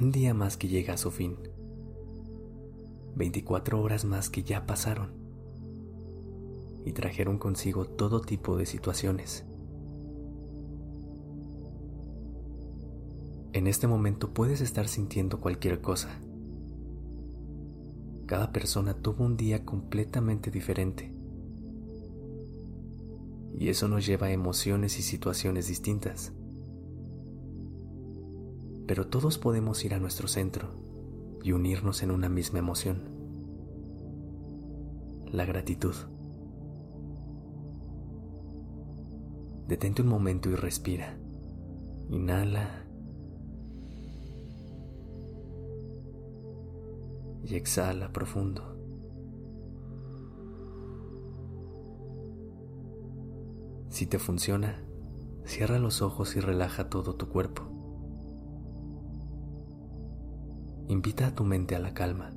Un día más que llega a su fin. 24 horas más que ya pasaron y trajeron consigo todo tipo de situaciones. En este momento puedes estar sintiendo cualquier cosa. Cada persona tuvo un día completamente diferente. Y eso nos lleva a emociones y situaciones distintas. Pero todos podemos ir a nuestro centro y unirnos en una misma emoción. La gratitud. Detente un momento y respira. Inhala. Y exhala profundo. Si te funciona, cierra los ojos y relaja todo tu cuerpo. Invita a tu mente a la calma.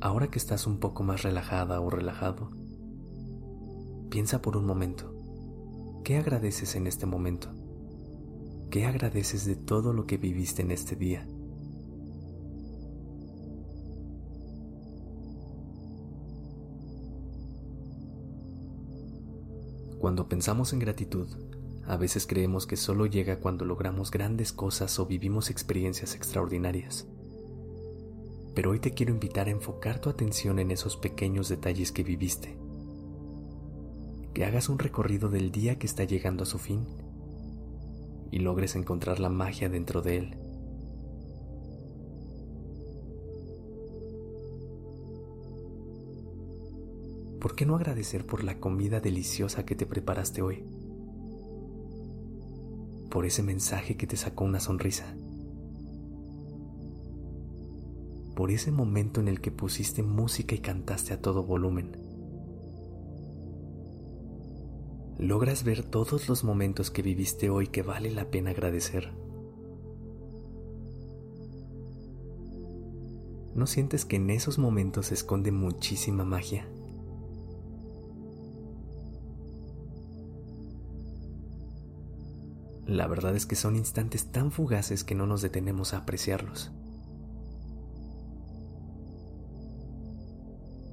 Ahora que estás un poco más relajada o relajado, piensa por un momento, ¿qué agradeces en este momento? ¿Qué agradeces de todo lo que viviste en este día? Cuando pensamos en gratitud, a veces creemos que solo llega cuando logramos grandes cosas o vivimos experiencias extraordinarias. Pero hoy te quiero invitar a enfocar tu atención en esos pequeños detalles que viviste. Que hagas un recorrido del día que está llegando a su fin y logres encontrar la magia dentro de él. ¿Por qué no agradecer por la comida deliciosa que te preparaste hoy? Por ese mensaje que te sacó una sonrisa. Por ese momento en el que pusiste música y cantaste a todo volumen. Logras ver todos los momentos que viviste hoy que vale la pena agradecer. ¿No sientes que en esos momentos se esconde muchísima magia? La verdad es que son instantes tan fugaces que no nos detenemos a apreciarlos.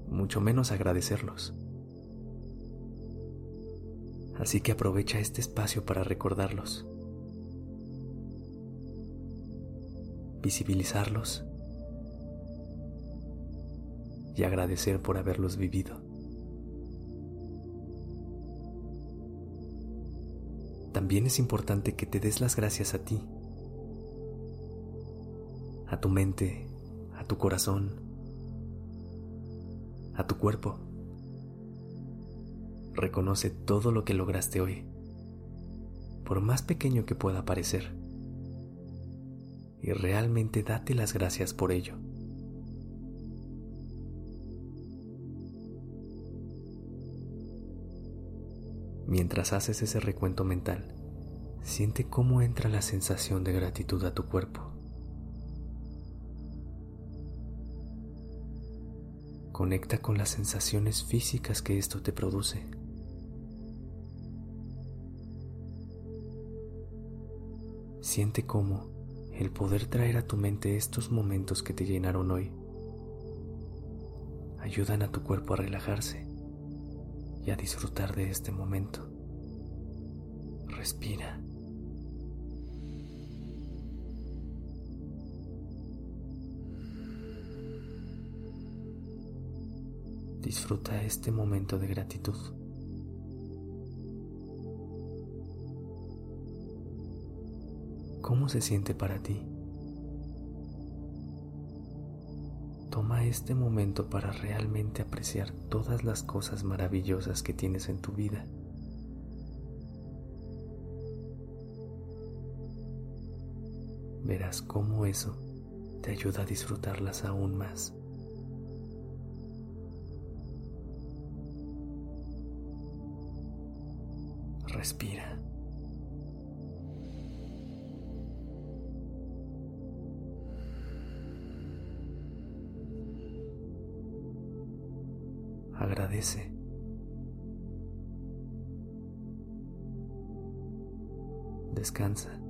Mucho menos agradecerlos. Así que aprovecha este espacio para recordarlos. Visibilizarlos. Y agradecer por haberlos vivido. También es importante que te des las gracias a ti, a tu mente, a tu corazón, a tu cuerpo. Reconoce todo lo que lograste hoy, por más pequeño que pueda parecer, y realmente date las gracias por ello. Mientras haces ese recuento mental, siente cómo entra la sensación de gratitud a tu cuerpo. Conecta con las sensaciones físicas que esto te produce. Siente cómo el poder traer a tu mente estos momentos que te llenaron hoy ayudan a tu cuerpo a relajarse y a disfrutar de este momento. Respira. Disfruta este momento de gratitud. ¿Cómo se siente para ti? Este momento para realmente apreciar todas las cosas maravillosas que tienes en tu vida. Verás cómo eso te ayuda a disfrutarlas aún más. Respira. Agradece. Descansa.